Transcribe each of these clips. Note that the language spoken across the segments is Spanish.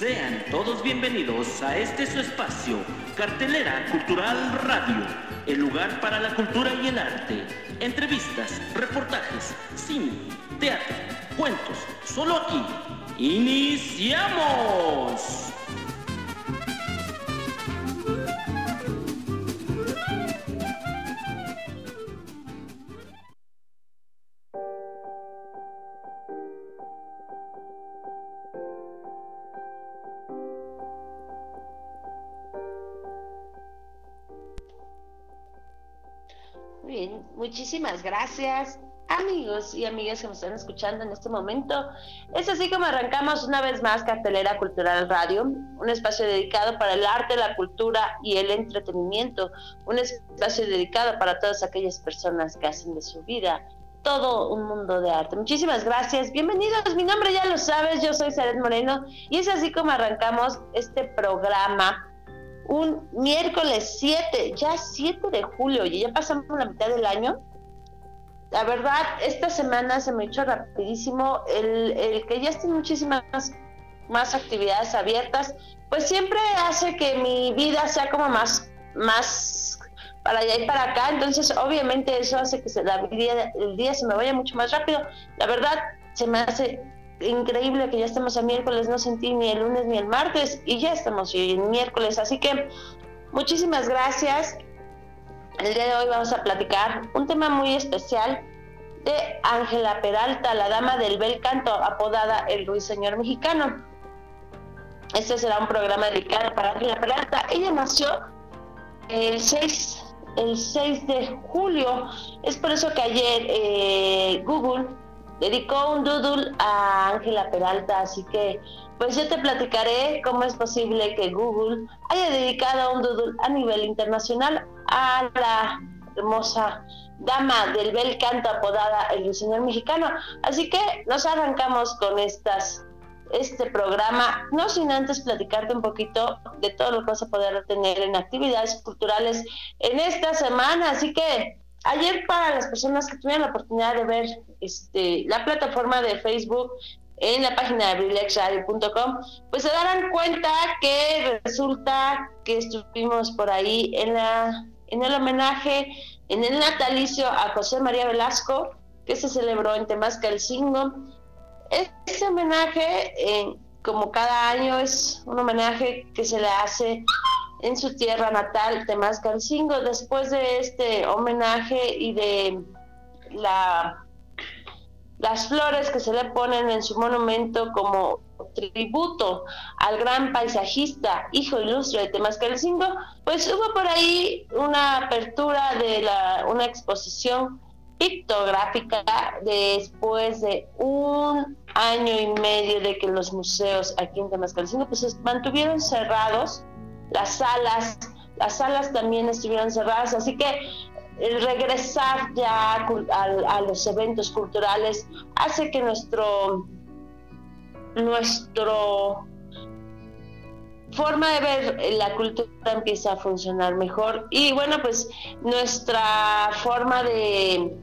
Sean todos bienvenidos a este su espacio, Cartelera Cultural Radio, el lugar para la cultura y el arte. Entrevistas, reportajes, cine, teatro, cuentos, solo aquí. ¡Iniciamos! Muchísimas gracias amigos y amigas que me están escuchando en este momento. Es así como arrancamos una vez más Cartelera Cultural Radio, un espacio dedicado para el arte, la cultura y el entretenimiento, un espacio dedicado para todas aquellas personas que hacen de su vida todo un mundo de arte. Muchísimas gracias, bienvenidos, mi nombre ya lo sabes, yo soy Saret Moreno y es así como arrancamos este programa un miércoles 7, ya 7 de julio, y ya pasamos la mitad del año. La verdad, esta semana se me echó rapidísimo. El, el que ya estén muchísimas más actividades abiertas, pues siempre hace que mi vida sea como más, más para allá y para acá. Entonces, obviamente, eso hace que se, la el día se me vaya mucho más rápido. La verdad, se me hace increíble que ya estemos a miércoles, no sentí ni el lunes ni el martes y ya estamos en miércoles. Así que muchísimas gracias. El día de hoy vamos a platicar un tema muy especial de Ángela Peralta, la dama del bel canto, apodada el ruiseñor mexicano. Este será un programa dedicado para Ángela Peralta. Ella nació el 6, el 6 de julio. Es por eso que ayer eh, Google dedicó un doodle a Ángela Peralta, así que pues yo te platicaré cómo es posible que Google haya dedicado un doodle a nivel internacional a la hermosa dama del bel canto apodada el diseñador mexicano. Así que nos arrancamos con estas este programa, no sin antes platicarte un poquito de todo lo que vas a poder tener en actividades culturales en esta semana. Así que ayer para las personas que tuvieron la oportunidad de ver este, la plataforma de Facebook en la página de abrilexradio.com, pues se darán cuenta que resulta que estuvimos por ahí en, la, en el homenaje, en el natalicio a José María Velasco, que se celebró en Temascalcingo. Ese homenaje, eh, como cada año, es un homenaje que se le hace en su tierra natal, Temascalcingo. Después de este homenaje y de la, las flores que se le ponen en su monumento como tributo al gran paisajista, hijo ilustre de Temascalcingo, pues hubo por ahí una apertura de la, una exposición pictográfica después de un año y medio de que los museos aquí en Temascalcingo pues mantuvieron cerrados las salas, las salas también estuvieron cerradas, así que el regresar ya a, los eventos culturales hace que nuestro nuestro forma de ver la cultura empieza a funcionar mejor y bueno pues nuestra forma de,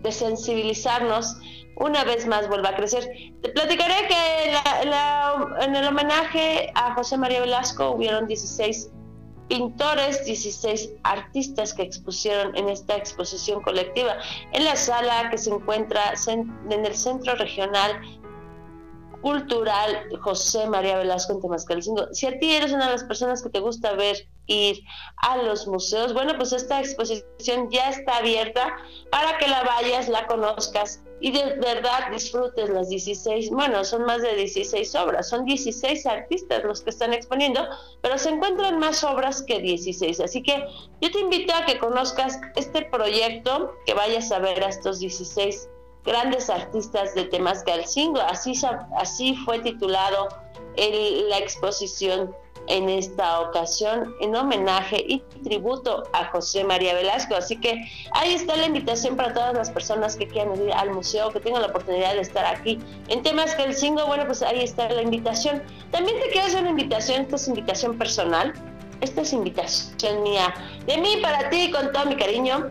de sensibilizarnos una vez más vuelva a crecer. Te platicaré que en el homenaje a José María Velasco hubieron 16 pintores, 16 artistas que expusieron en esta exposición colectiva en la sala que se encuentra en el Centro Regional Cultural José María Velasco en Temascalcingo. Si a ti eres una de las personas que te gusta ver ir a los museos, bueno, pues esta exposición ya está abierta para que la vayas, la conozcas y de verdad disfrutes las 16, bueno, son más de 16 obras, son 16 artistas los que están exponiendo, pero se encuentran más obras que 16. Así que yo te invito a que conozcas este proyecto, que vayas a ver a estos 16 grandes artistas de Temascalcingo, así, así fue titulado la exposición en esta ocasión en homenaje y tributo a José María Velasco. Así que ahí está la invitación para todas las personas que quieran ir al museo, que tengan la oportunidad de estar aquí. En temas que el cingo, bueno, pues ahí está la invitación. También te quiero hacer una invitación, esta es invitación personal, esta es invitación mía, de mí para ti con todo mi cariño.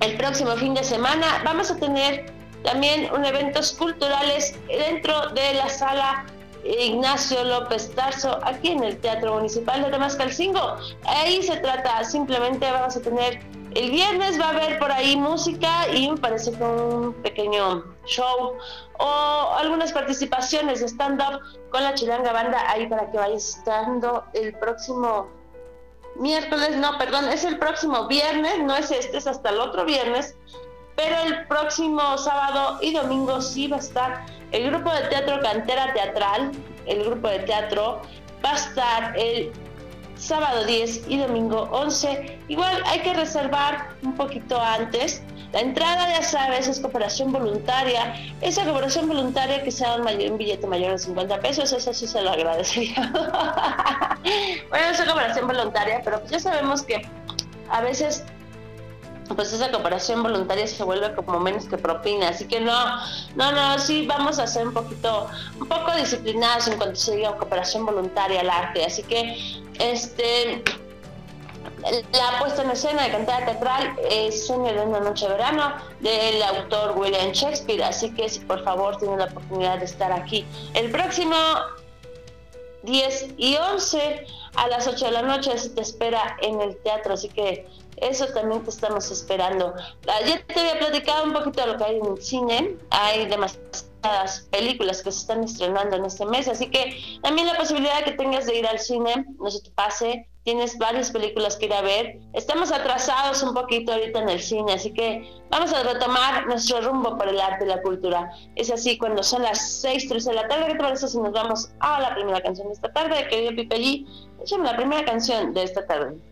El próximo fin de semana vamos a tener también un eventos culturales dentro de la sala Ignacio López Tarso, aquí en el Teatro Municipal de Temascalcingo. Ahí se trata, simplemente vamos a tener, el viernes va a haber por ahí música y me parece que un pequeño show o algunas participaciones de stand-up con la Chilanga Banda ahí para que vayas estando el próximo miércoles, no, perdón, es el próximo viernes, no es este, es hasta el otro viernes, pero el próximo sábado y domingo sí va a estar el grupo de teatro Cantera Teatral, el grupo de teatro, va a estar el sábado 10 y domingo 11. Igual hay que reservar un poquito antes. La entrada, ya sabes, es cooperación voluntaria. Esa cooperación voluntaria que sea un, mayor, billete mayor de 50 pesos, eso sí se lo agradecería. bueno, es cooperación voluntaria, pero pues ya sabemos que a veces pues esa cooperación voluntaria se vuelve como menos que propina, así que no, no, no, sí vamos a ser un poquito, un poco disciplinados en cuanto se diga cooperación voluntaria al arte, así que este la puesta en escena de cantidad teatral es Sueño de una noche de verano del autor William Shakespeare, así que si por favor tienen la oportunidad de estar aquí el próximo 10 y 11 a las 8 de la noche se te espera en el teatro, así que eso también te estamos esperando. Ayer te había platicado un poquito de lo que hay en el cine. Hay demasiadas películas que se están estrenando en este mes, así que también la posibilidad que tengas de ir al cine, no se te pase. Tienes varias películas que ir a ver. Estamos atrasados un poquito ahorita en el cine, así que vamos a retomar nuestro rumbo por el arte y la cultura. Es así cuando son las 6, 13 de la tarde. ¿Qué te parece si nos vamos a la primera canción de esta tarde? Querido Pipe G, échame la primera canción de esta tarde.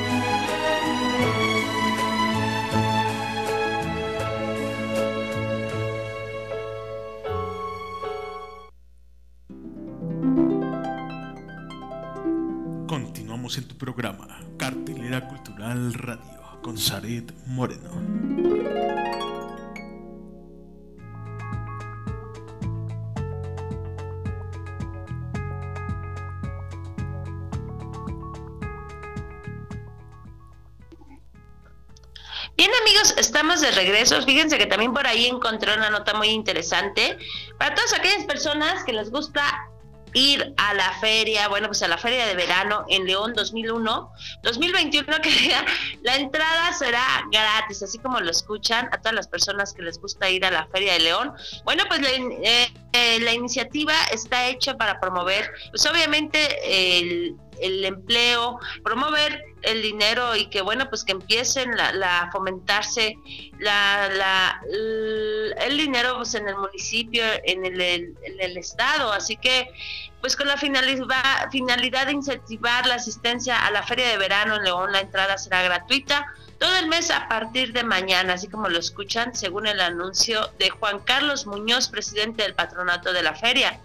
Moreno. Bien amigos, estamos de regreso. Fíjense que también por ahí encontré una nota muy interesante para todas aquellas personas que les gusta ir a la feria, bueno, pues a la feria de verano en León 2001, 2021 que la entrada será gratis, así como lo escuchan a todas las personas que les gusta ir a la feria de León. Bueno, pues la, eh, eh, la iniciativa está hecha para promover, pues obviamente el el empleo, promover el dinero y que bueno pues que empiecen la, la fomentarse la, la, el dinero pues en el municipio en el, estado. Así que pues con la finalidad finalidad de incentivar la asistencia a la feria de verano en León la entrada será gratuita todo el mes a partir de mañana, así como lo escuchan, según el anuncio de Juan Carlos Muñoz, presidente del patronato de la feria.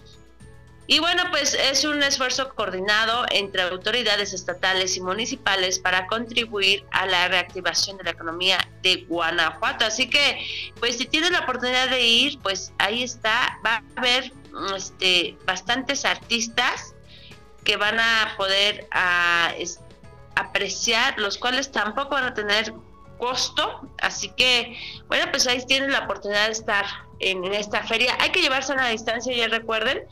Y bueno, pues es un esfuerzo coordinado entre autoridades estatales y municipales para contribuir a la reactivación de la economía de Guanajuato. Así que, pues si tienen la oportunidad de ir, pues ahí está, va a haber este, bastantes artistas que van a poder a, apreciar, los cuales tampoco van a tener costo. Así que, bueno, pues ahí tienen la oportunidad de estar en, esta feria. Hay que llevarse a distancia, ya recuerden,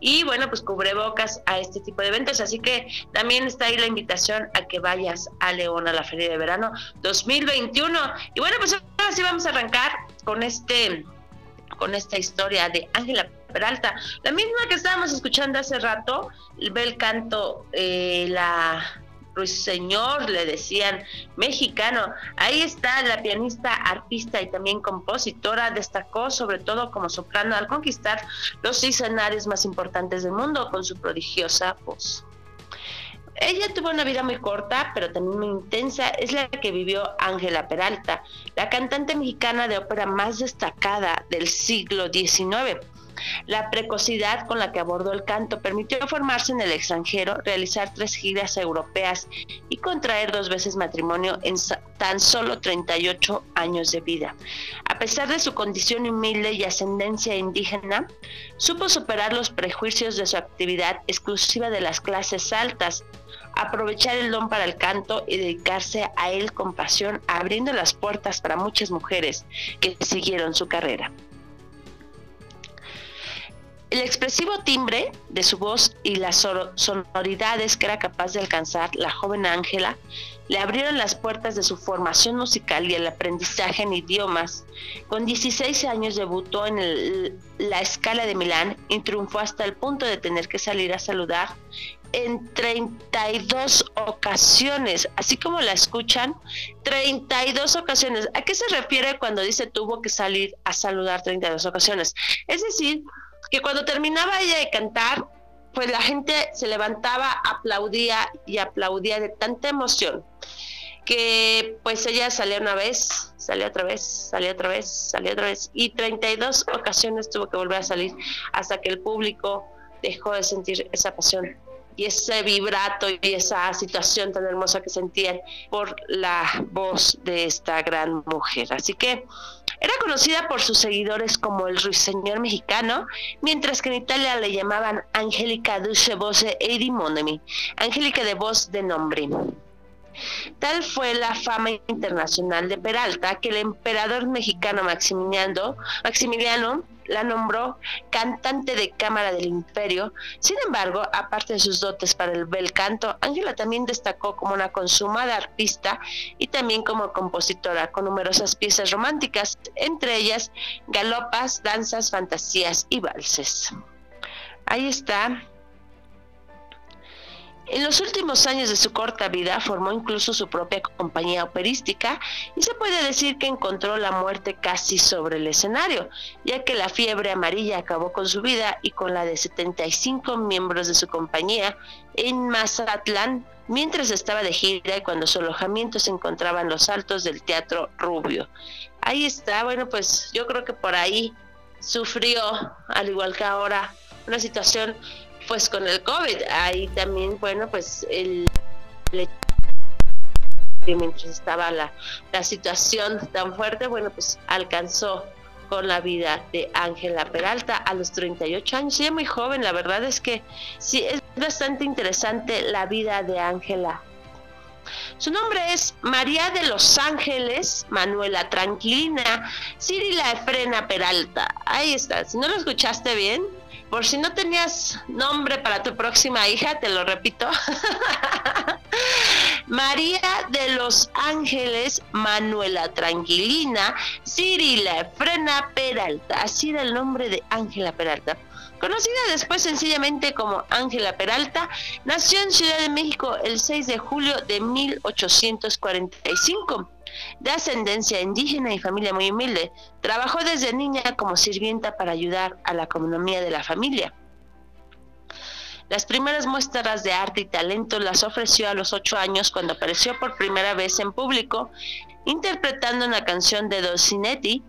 y bueno, pues cubrebocas a este tipo de eventos. Así que también está ahí la invitación a que vayas a León a la Feria de Verano 2021. Y bueno, pues ahora sí vamos a arrancar con este con esta historia de Ángela Peralta, la misma que estábamos escuchando hace rato, ve el canto, eh, la Ruiseñor, le decían, mexicano. Ahí está la pianista, artista y también compositora, destacó sobre todo como soprano al conquistar los escenarios más importantes del mundo con su prodigiosa voz. Ella tuvo una vida muy corta, pero también muy intensa, es la que vivió Ángela Peralta, la cantante mexicana de ópera más destacada del siglo XIX. La precocidad con la que abordó el canto permitió formarse en el extranjero, realizar tres giras europeas y contraer dos veces matrimonio en tan solo 38 años de vida. A pesar de su condición humilde y ascendencia indígena, supo superar los prejuicios de su actividad exclusiva de las clases altas, aprovechar el don para el canto y dedicarse a él con pasión, abriendo las puertas para muchas mujeres que siguieron su carrera. El expresivo timbre de su voz y las sonoridades que era capaz de alcanzar la joven Ángela le abrieron las puertas de su formación musical y el aprendizaje en idiomas. Con 16 años debutó en la escala de Milán y triunfó hasta el punto de tener que salir a saludar en 32 ocasiones, así como la escuchan, 32 ocasiones. ¿A qué se refiere cuando dice tuvo que salir a saludar 32 ocasiones? Es decir, que cuando terminaba ella de cantar, pues la gente se levantaba, aplaudía y aplaudía de tanta emoción que pues ella salió una vez, salió otra vez, salió otra vez, salió otra vez. Y 32 ocasiones tuvo que volver a salir hasta que el público dejó de sentir esa pasión y ese vibrato y esa situación tan hermosa que sentían por la voz de esta gran mujer. Así que era conocida por sus seguidores como el ruiseñor mexicano, mientras que en Italia le llamaban Angélica Dulce Voce e Angélica de voz de nombre. Tal fue la fama internacional de Peralta que el emperador mexicano Maximiliano, Maximiliano la nombró cantante de cámara del imperio. Sin embargo, aparte de sus dotes para el bel canto, Ángela también destacó como una consumada artista y también como compositora con numerosas piezas románticas, entre ellas galopas, danzas, fantasías y valses. Ahí está en los últimos años de su corta vida formó incluso su propia compañía operística y se puede decir que encontró la muerte casi sobre el escenario, ya que la fiebre amarilla acabó con su vida y con la de 75 miembros de su compañía en Mazatlán mientras estaba de gira y cuando su alojamiento se encontraba en los altos del Teatro Rubio. Ahí está, bueno, pues yo creo que por ahí sufrió, al igual que ahora, una situación pues con el COVID. Ahí también, bueno, pues el mientras estaba la, la situación tan fuerte, bueno, pues alcanzó con la vida de Ángela Peralta a los 38 años. Ella muy joven, la verdad es que sí, es bastante interesante la vida de Ángela. Su nombre es María de los Ángeles, Manuela Tranquilina, Cirila Efrena Peralta. Ahí está, si no lo escuchaste bien, por si no tenías nombre para tu próxima hija, te lo repito. María de los Ángeles, Manuela Tranquilina, Cirila Frena Peralta. Así era el nombre de Ángela Peralta. Conocida después sencillamente como Ángela Peralta, nació en Ciudad de México el 6 de julio de 1845 de ascendencia indígena y familia muy humilde. Trabajó desde niña como sirvienta para ayudar a la economía de la familia. Las primeras muestras de arte y talento las ofreció a los ocho años cuando apareció por primera vez en público interpretando una canción de Docinetti.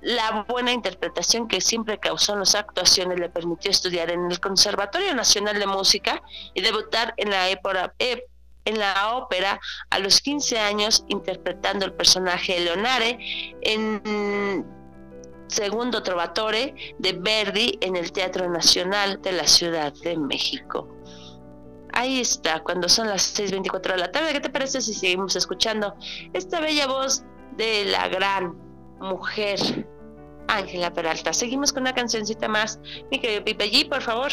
La buena interpretación que siempre causó en las actuaciones le permitió estudiar en el Conservatorio Nacional de Música y debutar en la época, en la ópera a los 15 años interpretando el personaje Leonare en Segundo Trovatore de Verdi en el Teatro Nacional de la Ciudad de México. Ahí está, cuando son las 6.24 de la tarde. ¿Qué te parece si seguimos escuchando esta bella voz de la gran mujer Ángela Peralta? Seguimos con una cancioncita más. Mi querido Pipe G, por favor.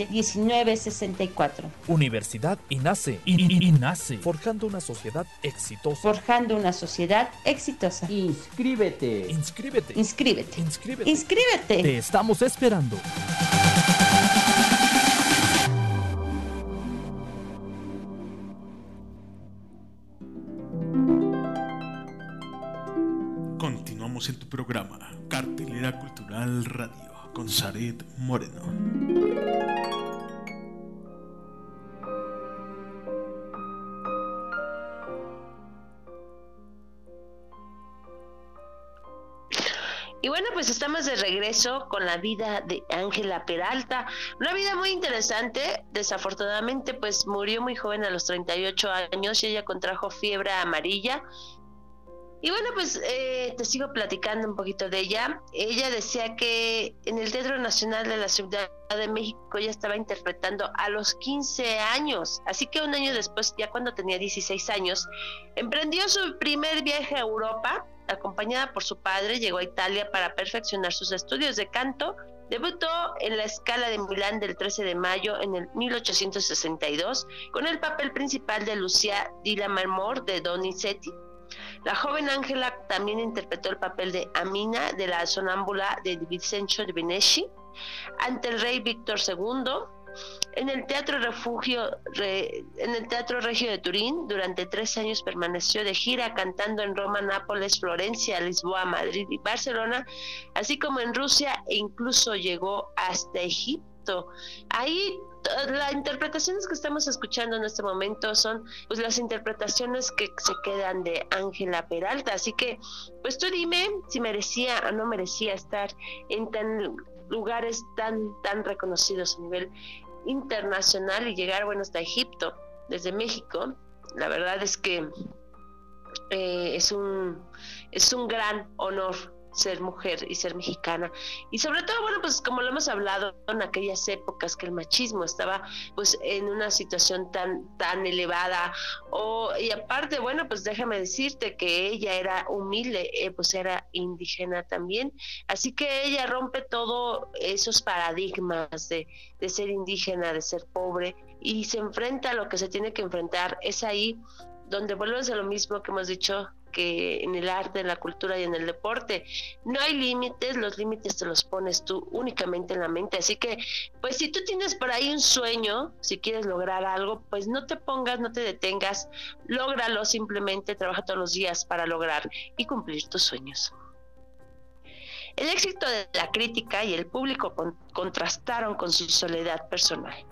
718-127-1964. Universidad INACE. INACE. Forjando una sociedad exitosa. Forjando una sociedad exitosa. Inscríbete. Inscríbete. Inscríbete. Inscríbete. Inscríbete. Te estamos esperando. Continuamos en tu programa, Cartelera Cultural Radio, con Zaret Moreno. Y bueno, pues estamos de regreso con la vida de Ángela Peralta. Una vida muy interesante. Desafortunadamente, pues murió muy joven a los 38 años y ella contrajo fiebre amarilla. Y bueno, pues eh, te sigo platicando un poquito de ella. Ella decía que en el Teatro Nacional de la Ciudad de México ella estaba interpretando a los 15 años. Así que un año después, ya cuando tenía 16 años, emprendió su primer viaje a Europa. Acompañada por su padre, llegó a Italia para perfeccionar sus estudios de canto Debutó en la escala de Milán del 13 de mayo en el 1862 con el papel principal de Lucia di Lammermoor de Donizetti. La joven Ángela también interpretó el papel de Amina de la sonámbula de Vincenzo de Veneci ante el rey Víctor II en el Teatro Refugio, en el Teatro Regio de Turín, durante tres años permaneció de gira cantando en Roma, Nápoles, Florencia, Lisboa, Madrid y Barcelona, así como en Rusia e incluso llegó hasta Egipto. Ahí las interpretaciones que estamos escuchando en este momento son pues las interpretaciones que se quedan de Ángela Peralta, así que pues tú dime si merecía o no merecía estar en tan lugares tan tan reconocidos a nivel internacional y llegar, bueno, hasta Egipto, desde México, la verdad es que eh, es, un, es un gran honor ser mujer y ser mexicana. Y sobre todo, bueno, pues como lo hemos hablado en aquellas épocas que el machismo estaba pues en una situación tan, tan elevada. O, y aparte, bueno, pues déjame decirte que ella era humilde, eh, pues era indígena también. Así que ella rompe todos esos paradigmas de, de ser indígena, de ser pobre, y se enfrenta a lo que se tiene que enfrentar. Es ahí donde vuelves a lo mismo que hemos dicho que en el arte, en la cultura y en el deporte. No hay límites, los límites te los pones tú únicamente en la mente. Así que, pues si tú tienes por ahí un sueño, si quieres lograr algo, pues no te pongas, no te detengas, lógralo simplemente, trabaja todos los días para lograr y cumplir tus sueños. El éxito de la crítica y el público contrastaron con su soledad personal.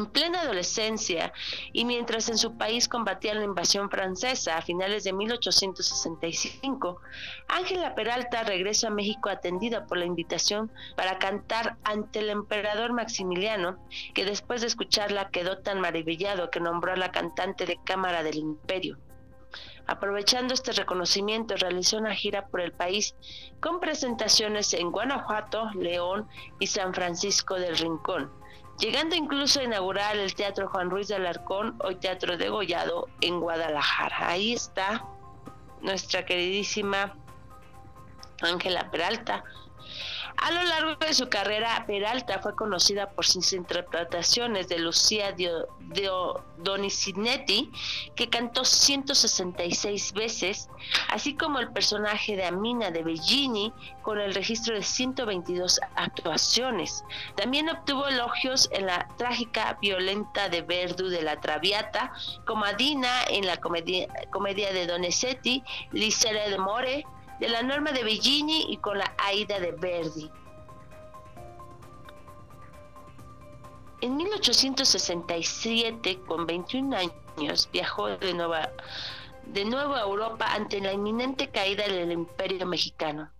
En plena adolescencia y mientras en su país combatía la invasión francesa a finales de 1865, Ángela Peralta regresa a México atendida por la invitación para cantar ante el emperador Maximiliano, que después de escucharla quedó tan maravillado que nombró a la cantante de cámara del imperio. Aprovechando este reconocimiento, realizó una gira por el país con presentaciones en Guanajuato, León y San Francisco del Rincón llegando incluso a inaugurar el Teatro Juan Ruiz de Alarcón, hoy Teatro de Gollado, en Guadalajara. Ahí está nuestra queridísima Ángela Peralta, a lo largo de su carrera, Peralta fue conocida por sus interpretaciones de Lucía de Donicinetti, que cantó 166 veces, así como el personaje de Amina de Bellini, con el registro de 122 actuaciones. También obtuvo elogios en la trágica violenta de Verdu de la Traviata, como Adina en la comedia, comedia de Donizetti, Lisera de More, de la norma de Bellini y con la Aida de Verdi. En 1867, con 21 años, viajó de, nueva, de nuevo a Europa ante la inminente caída del imperio mexicano.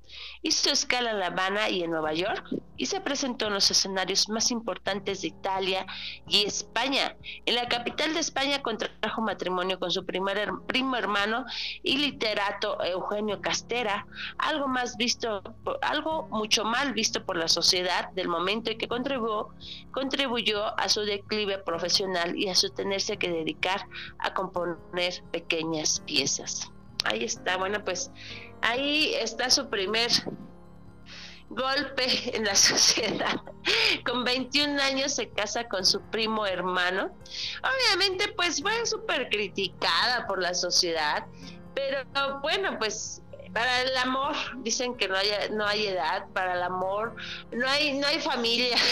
Hizo escala en La Habana y en Nueva York y se presentó en los escenarios más importantes de Italia y España. En la capital de España contrajo matrimonio con su primer primo hermano y literato Eugenio Castera, algo más visto, algo mucho mal visto por la sociedad del momento y que contribuyó, contribuyó a su declive profesional y a su tenerse que dedicar a componer pequeñas piezas. Ahí está, bueno, pues ahí está su primer golpe en la sociedad. Con 21 años se casa con su primo hermano. Obviamente pues fue súper criticada por la sociedad, pero bueno, pues para el amor dicen que no hay no hay edad para el amor no hay no hay familia.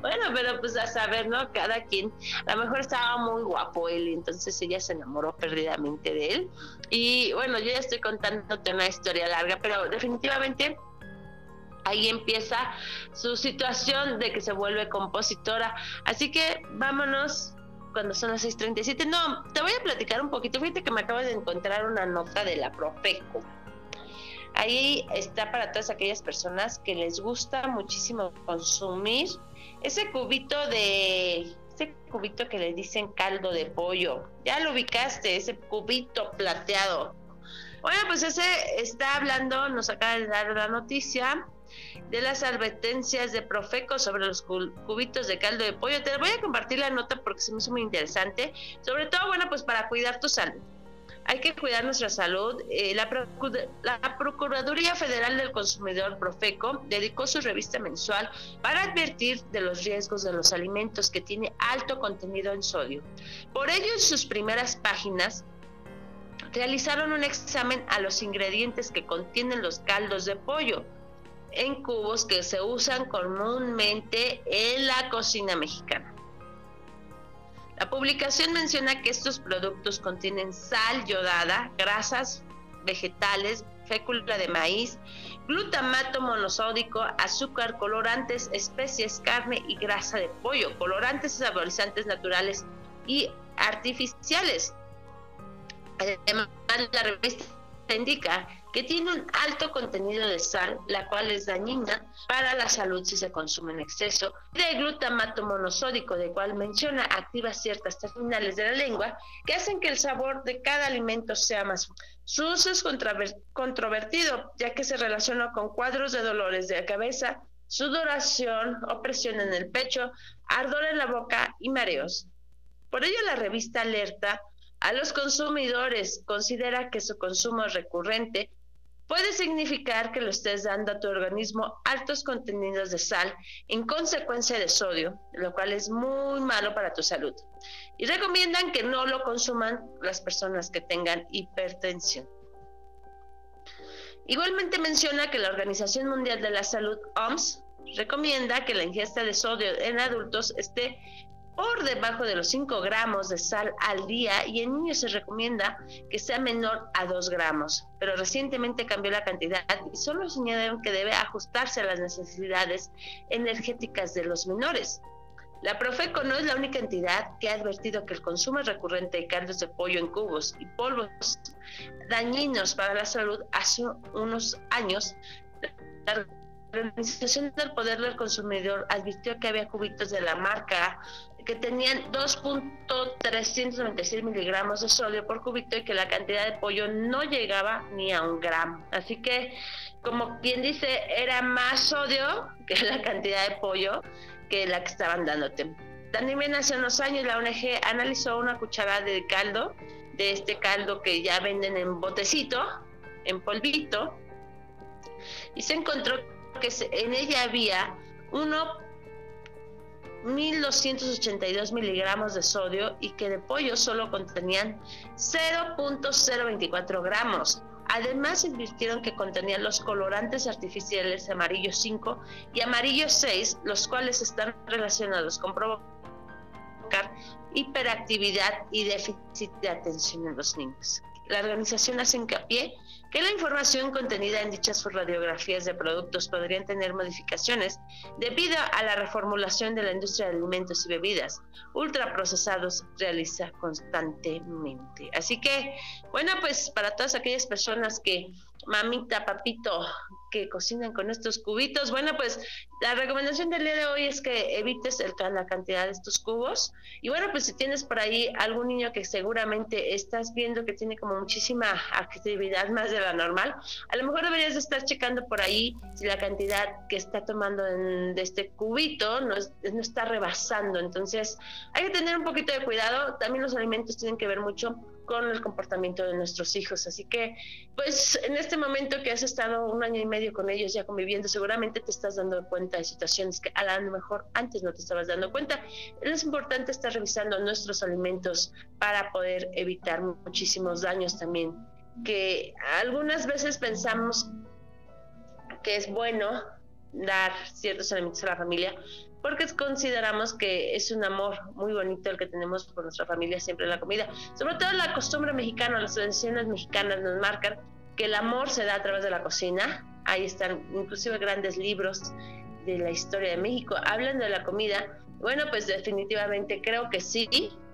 Bueno pero pues a saber no cada quien. A lo mejor estaba muy guapo él entonces ella se enamoró perdidamente de él. Y bueno yo ya estoy contándote una historia larga pero definitivamente ahí empieza su situación de que se vuelve compositora. Así que vámonos cuando son las 6.37. No, te voy a platicar un poquito. Fíjate que me acabo de encontrar una nota de la Profeco. Ahí está para todas aquellas personas que les gusta muchísimo consumir ese cubito de ese cubito que le dicen caldo de pollo. Ya lo ubicaste, ese cubito plateado. Bueno, pues ese está hablando, nos acaba de dar la noticia de las advertencias de Profeco sobre los cubitos de caldo de pollo. Te voy a compartir la nota porque se me hizo muy interesante. Sobre todo, bueno, pues para cuidar tu salud. hay que cuidar nuestra salud. Eh, la, la, Procuraduría Federal del Consumidor, Profeco, dedicó su revista mensual para advertir de los riesgos de los alimentos que tienen alto contenido en sodio. Por ello, en sus primeras páginas, realizaron un examen a los ingredientes que contienen los caldos de pollo en cubos que se usan comúnmente en la cocina mexicana. La publicación menciona que estos productos contienen sal yodada, grasas vegetales, fécula de maíz, glutamato monosódico, azúcar, colorantes, especies, carne y grasa de pollo, colorantes y saborizantes naturales y artificiales. Además, la revista indica que tiene un alto contenido de sal, la cual es dañina para la salud si se consume en exceso, de glutamato monosódico, de cual menciona activa ciertas terminales de la lengua que hacen que el sabor de cada alimento sea más. Su uso es controvertido, ya que se relaciona con cuadros de dolores de la cabeza, sudoración, opresión en el pecho, ardor en la boca y mareos. Por ello, la revista alerta a los consumidores, considera que su consumo recurrente puede significar que le estés dando a tu organismo altos contenidos de sal en consecuencia de sodio, lo cual es muy malo para tu salud. Y recomiendan que no lo consuman las personas que tengan hipertensión. Igualmente menciona que la Organización Mundial de la Salud, OMS, recomienda que la ingesta de sodio en adultos esté por debajo de los 5 gramos de sal al día y en niños se recomienda que sea menor a 2 gramos, pero recientemente cambió la cantidad y solo señalaron que debe ajustarse a las necesidades energéticas de los menores. La Profeco no es la única entidad que ha advertido que el consumo recurrente de caldos de pollo en cubos y polvos dañinos para la salud hace unos años la Organización del Poder del Consumidor advirtió que había cubitos de la marca que tenían 2.396 miligramos de sodio por cubito y que la cantidad de pollo no llegaba ni a un gramo. Así que, como quien dice, era más sodio que la cantidad de pollo que la que estaban dándote. También hace unos años la ONG analizó una cucharada de caldo, de este caldo que ya venden en botecito, en polvito, y se encontró que en ella había uno 1.282 miligramos de sodio y que de pollo solo contenían 0.024 gramos. Además, advirtieron que contenían los colorantes artificiales amarillo 5 y amarillo 6, los cuales están relacionados con provocar hiperactividad y déficit de atención en los niños. La organización hace hincapié que la información contenida en dichas radiografías de productos podrían tener modificaciones debido a la reformulación de la industria de alimentos y bebidas ultraprocesados realiza constantemente. Así que, bueno, pues para todas aquellas personas que mamita, papito, que cocinan con estos cubitos. Bueno, pues la recomendación del día de hoy es que evites el, la cantidad de estos cubos. Y bueno, pues si tienes por ahí algún niño que seguramente estás viendo que tiene como muchísima actividad más de la normal, a lo mejor deberías estar checando por ahí si la cantidad que está tomando de este cubito no, no está rebasando. Entonces, hay que tener un poquito de cuidado. También los alimentos tienen que ver mucho con el comportamiento de nuestros hijos. Así que, pues en este momento que has estado un año y medio con ellos ya conviviendo, seguramente te estás dando cuenta de situaciones que a lo mejor antes no te estabas dando cuenta. Es importante estar revisando nuestros alimentos para poder evitar muchísimos daños también, que algunas veces pensamos que es bueno dar ciertos alimentos a la familia, porque consideramos que es un amor muy bonito el que tenemos por nuestra familia siempre en la comida. Sobre todo la costumbre mexicana, las tradiciones mexicanas nos marcan que el amor se da a través de la cocina. Ahí están inclusive grandes libros de la historia de México, hablan de la comida. Bueno, pues definitivamente creo que sí.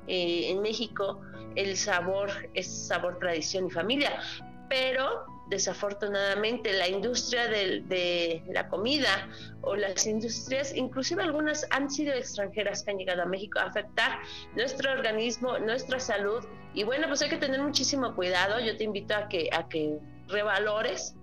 Eh, en México el sabor es sabor, tradición y familia, pero desafortunadamente la industria de, la comida o las industrias, inclusive algunas han sido extranjeras que han llegado a México a afectar nuestro organismo, nuestra salud. Y bueno, pues hay que tener muchísimo cuidado. Yo te invito a que, a que revalores.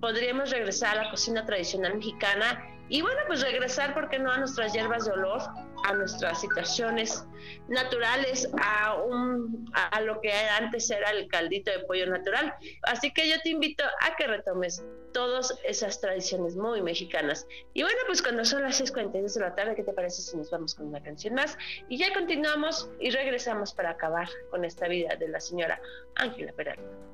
Podríamos regresar a la cocina tradicional mexicana Y bueno, pues regresar, ¿por qué no?, a nuestras hierbas de olor, a nuestras situaciones naturales, a, un, a lo que antes era el caldito de pollo natural. Así que yo te invito a que retomes todas esas tradiciones muy mexicanas. Y bueno, pues cuando son las 6.42 de la tarde, ¿qué te parece si nos vamos con una canción más? Y ya continuamos y regresamos para acabar con esta vida de la señora Ángela Peralta.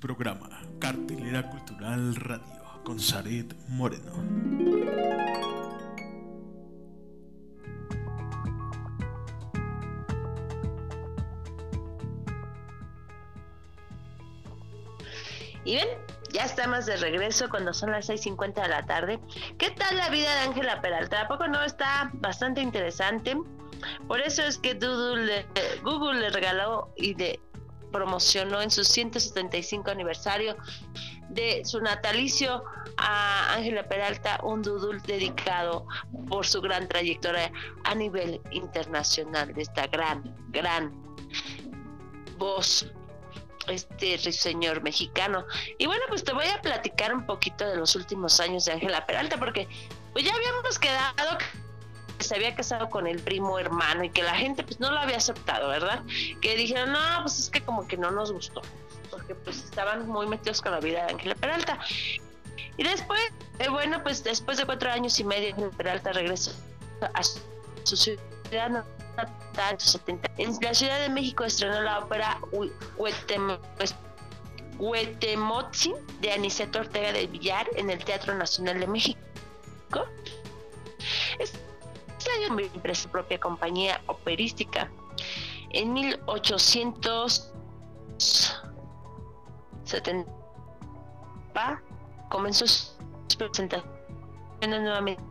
Programa, Cartelera Cultural Radio, con Zaret Moreno. Y ven, ya estamos de regreso cuando son las 6.50 de la tarde. ¿Qué tal la vida de Ángela Peralta? ¿A poco no está bastante interesante? Por eso es que le, Google le regaló y le promocionó en su 175 aniversario de su natalicio a Ángela Peralta un doodle dedicado por su gran trayectoria a nivel internacional de esta gran, gran voz este señor mexicano. Y bueno, pues te voy a platicar un poquito de los últimos años de Ángela Peralta, porque pues ya habíamos quedado que se había casado con el primo hermano y que la gente pues no lo había aceptado, ¿verdad? Que dijeron, no, pues es que como que no nos gustó, porque pues estaban muy metidos con la vida de Ángela Peralta. Y después, eh, bueno, pues después de cuatro años y medio, Ángela Peralta regresó a su ciudad en la Ciudad de México estrenó la ópera Huetemotzin de Aniceto Ortega del Villar en el Teatro Nacional de México. Este año su propia compañía operística. En 1870 comenzó sus presentaciones nuevamente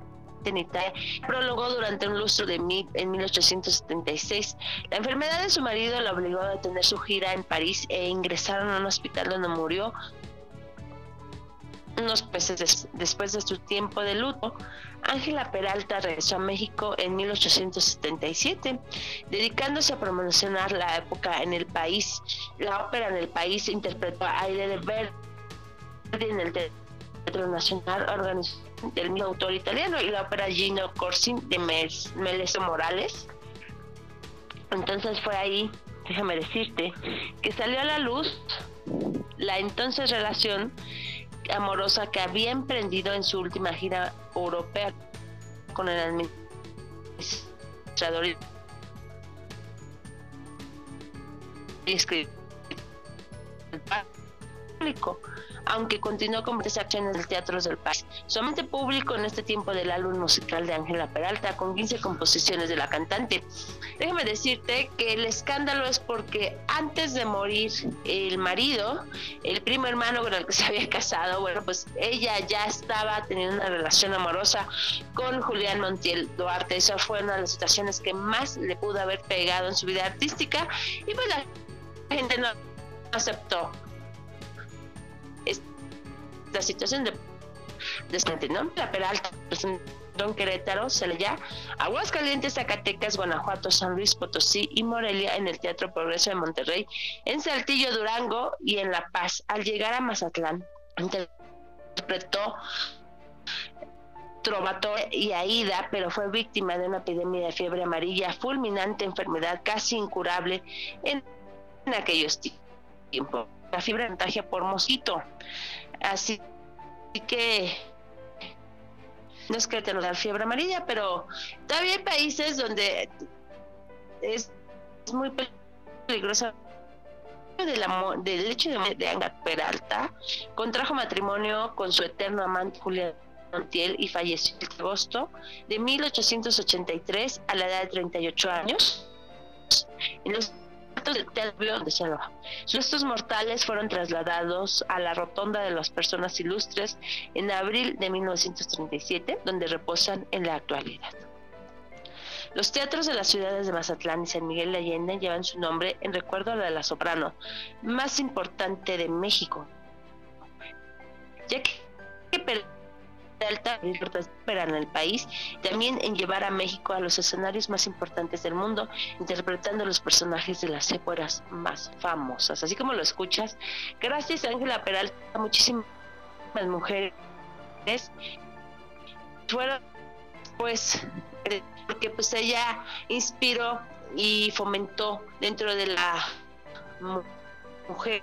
en Italia, prolongó durante un lustro de en 1876. La enfermedad de su marido la obligó a detener su gira en París e ingresaron a un hospital donde murió unos meses después de su tiempo de luto. Ángela Peralta regresó a México en 1877, dedicándose a promocionar la época en el país. La ópera en el país interpretó a Aire de Verdi en el Teatro Nacional, del mismo autor italiano y la ópera Gino Corsin de Meleso Morales. Entonces fue ahí, déjame decirte, que salió a la luz la entonces relación amorosa que había emprendido en su última gira europea con el administrador y escritor público aunque continuó con acciones del teatro del país. Solamente público en este tiempo del álbum musical de Ángela Peralta, con 15 composiciones de la cantante. Déjame decirte que el escándalo es porque antes de morir el marido, el primo hermano con el que se había casado, bueno, pues ella ya estaba teniendo una relación amorosa con Julián Montiel Duarte. Esa fue una de las situaciones que más le pudo haber pegado en su vida artística y pues la gente no aceptó la situación de de ¿no? La Peralta, Don Querétaro, Celaya, Aguascalientes, Zacatecas, Guanajuato, San Luis Potosí y Morelia en el Teatro Progreso de Monterrey, en Saltillo, Durango y en La Paz. Al llegar a Mazatlán, interpretó Trovatore y Aida, pero fue víctima de una epidemia de fiebre amarilla, fulminante enfermedad casi incurable en, en aquellos tiempos. La fiebre contagia por mosquito. Así que no es que te lo da fiebre amarilla, pero todavía hay países donde es muy peligroso del hecho de, de Anga Peralta contrajo matrimonio con su eterno amante Julián Montiel y falleció en agosto de 1883 a la edad de 38 años. En los sus restos mortales fueron trasladados a la Rotonda de las Personas Ilustres en abril de 1937, donde reposan en la actualidad. Los teatros de las ciudades de Mazatlán y San Miguel de Allende llevan su nombre en recuerdo a la de la soprano más importante de México, ya que Peralta en el país, también en llevar a México a los escenarios más importantes del mundo, interpretando los personajes de las épocas más famosas. Así como lo escuchas, gracias a Ángela Peralta, muchísimas mujeres fueron pues porque pues ella inspiró y fomentó dentro de la mujer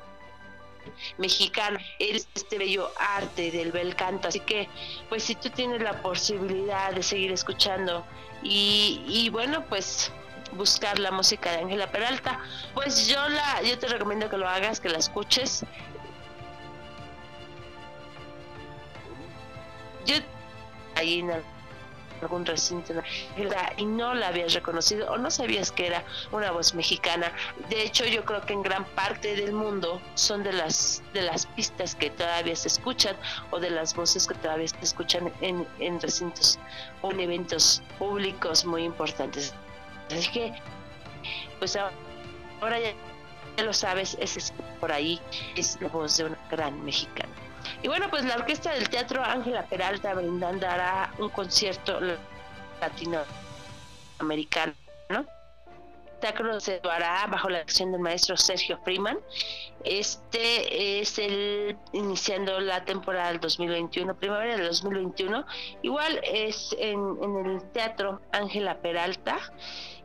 mexicana este bello arte del bel canto. Así que pues si tú tienes la posibilidad de seguir escuchando y, y bueno pues buscar la música de Ángela Peralta pues yo la yo te recomiendo que lo hagas que la escuches. Yo ahí en algún recinto y no la habías reconocido o no sabías que era una voz mexicana. De hecho, yo creo que en gran parte del mundo son de las de las pistas que todavía se escuchan o de las voces que todavía se escuchan en, recintos o en eventos públicos muy importantes. Así que, pues ahora ya, ya lo sabes, es por ahí es la voz de una gran mexicana. Y bueno, pues la orquesta del teatro Ángela Peralta brindando hará un concierto latinoamericano. Teatro se hará bajo la acción del maestro Sergio Freeman. Este es el iniciando la temporada del 2021, primavera del 2021. Igual es en, en el teatro Ángela Peralta.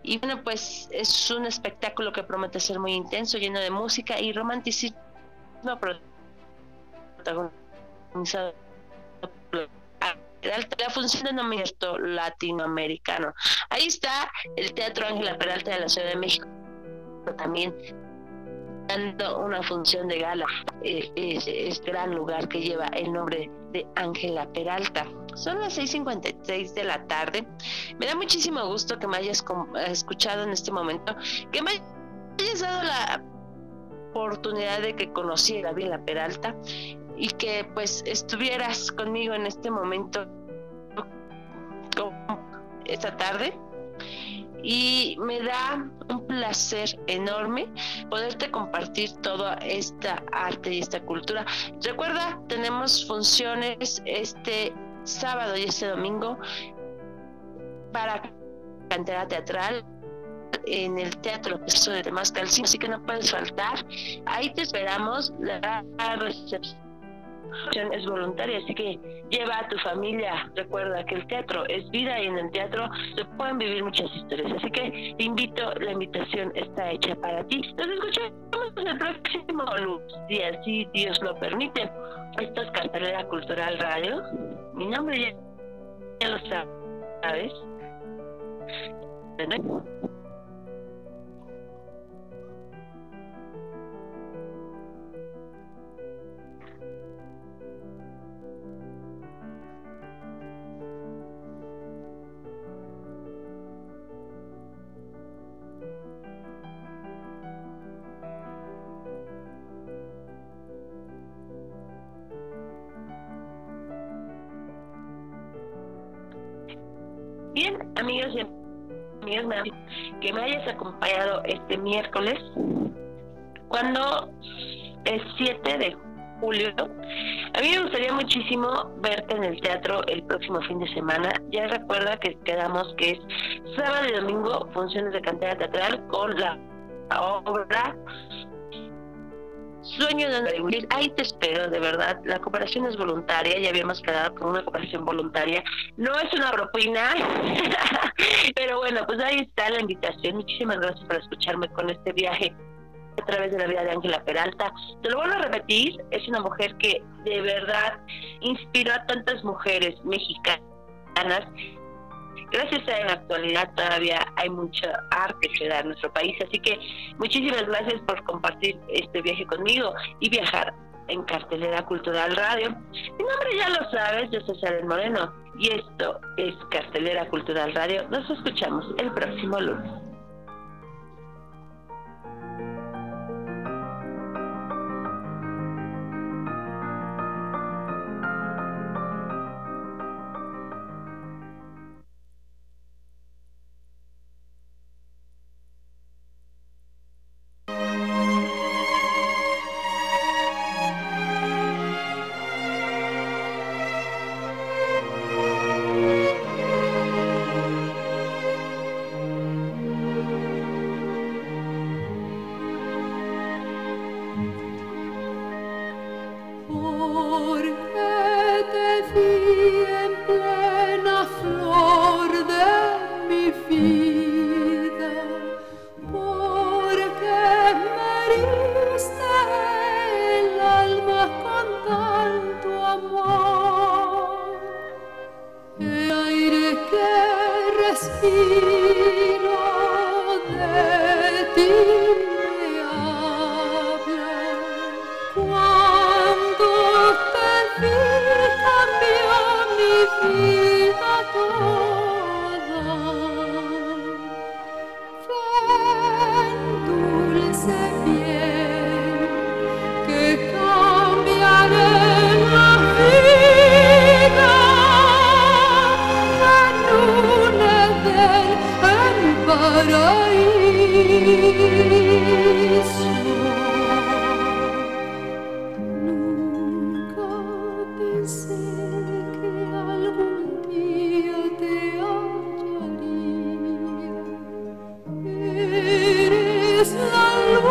Y bueno, pues es un espectáculo que promete ser muy intenso, lleno de música y romanticismo la función de nombramiento latinoamericano. Ahí está el Teatro Ángela Peralta de la Ciudad de México, también dando una función de gala. Eh, es, este gran lugar que lleva el nombre de Ángela Peralta. Son las 6:56 de la tarde. Me da muchísimo gusto que me hayas escuchado en este momento, que me hayas dado la oportunidad de que conociera bien la Peralta y que pues estuvieras conmigo en este momento esta tarde y me da un placer enorme poderte compartir toda esta arte y esta cultura. Recuerda, tenemos funciones este sábado y este domingo para cantera teatral en el Teatro de Temascal, así que no puedes faltar. Ahí te esperamos. La recepción es voluntaria, así que lleva a tu familia. Recuerda que el teatro es vida y en el teatro se pueden vivir muchas historias. Así que te invito, la invitación está hecha para ti. Nos escuchamos el próximo lunes, si así Dios lo permite. Esto es Cartelera Cultural Radio. Mi nombre ya, ya lo sabes. Miércoles, cuando es 7 de julio. A mí me gustaría muchísimo verte en el teatro el próximo fin de semana. Ya recuerda que quedamos que es sábado y domingo funciones de cantera teatral con la obra Sueño de vivir, ahí te espero, de verdad. La cooperación es voluntaria, ya habíamos quedado con una cooperación voluntaria. No es una propina, pero bueno, pues ahí está la invitación. Muchísimas gracias por escucharme con este viaje a través de la vida de Ángela Peralta. Te lo vuelvo a repetir, es una mujer que de verdad inspiró a tantas mujeres mexicanas gracias a la actualidad todavía hay mucho arte que da en nuestro país. Así que muchísimas gracias por compartir este viaje conmigo y viajar en Cartelera Cultural Radio. Mi nombre ya lo sabes, yo soy Saren Moreno y esto es Cartelera Cultural Radio. Nos escuchamos el próximo lunes.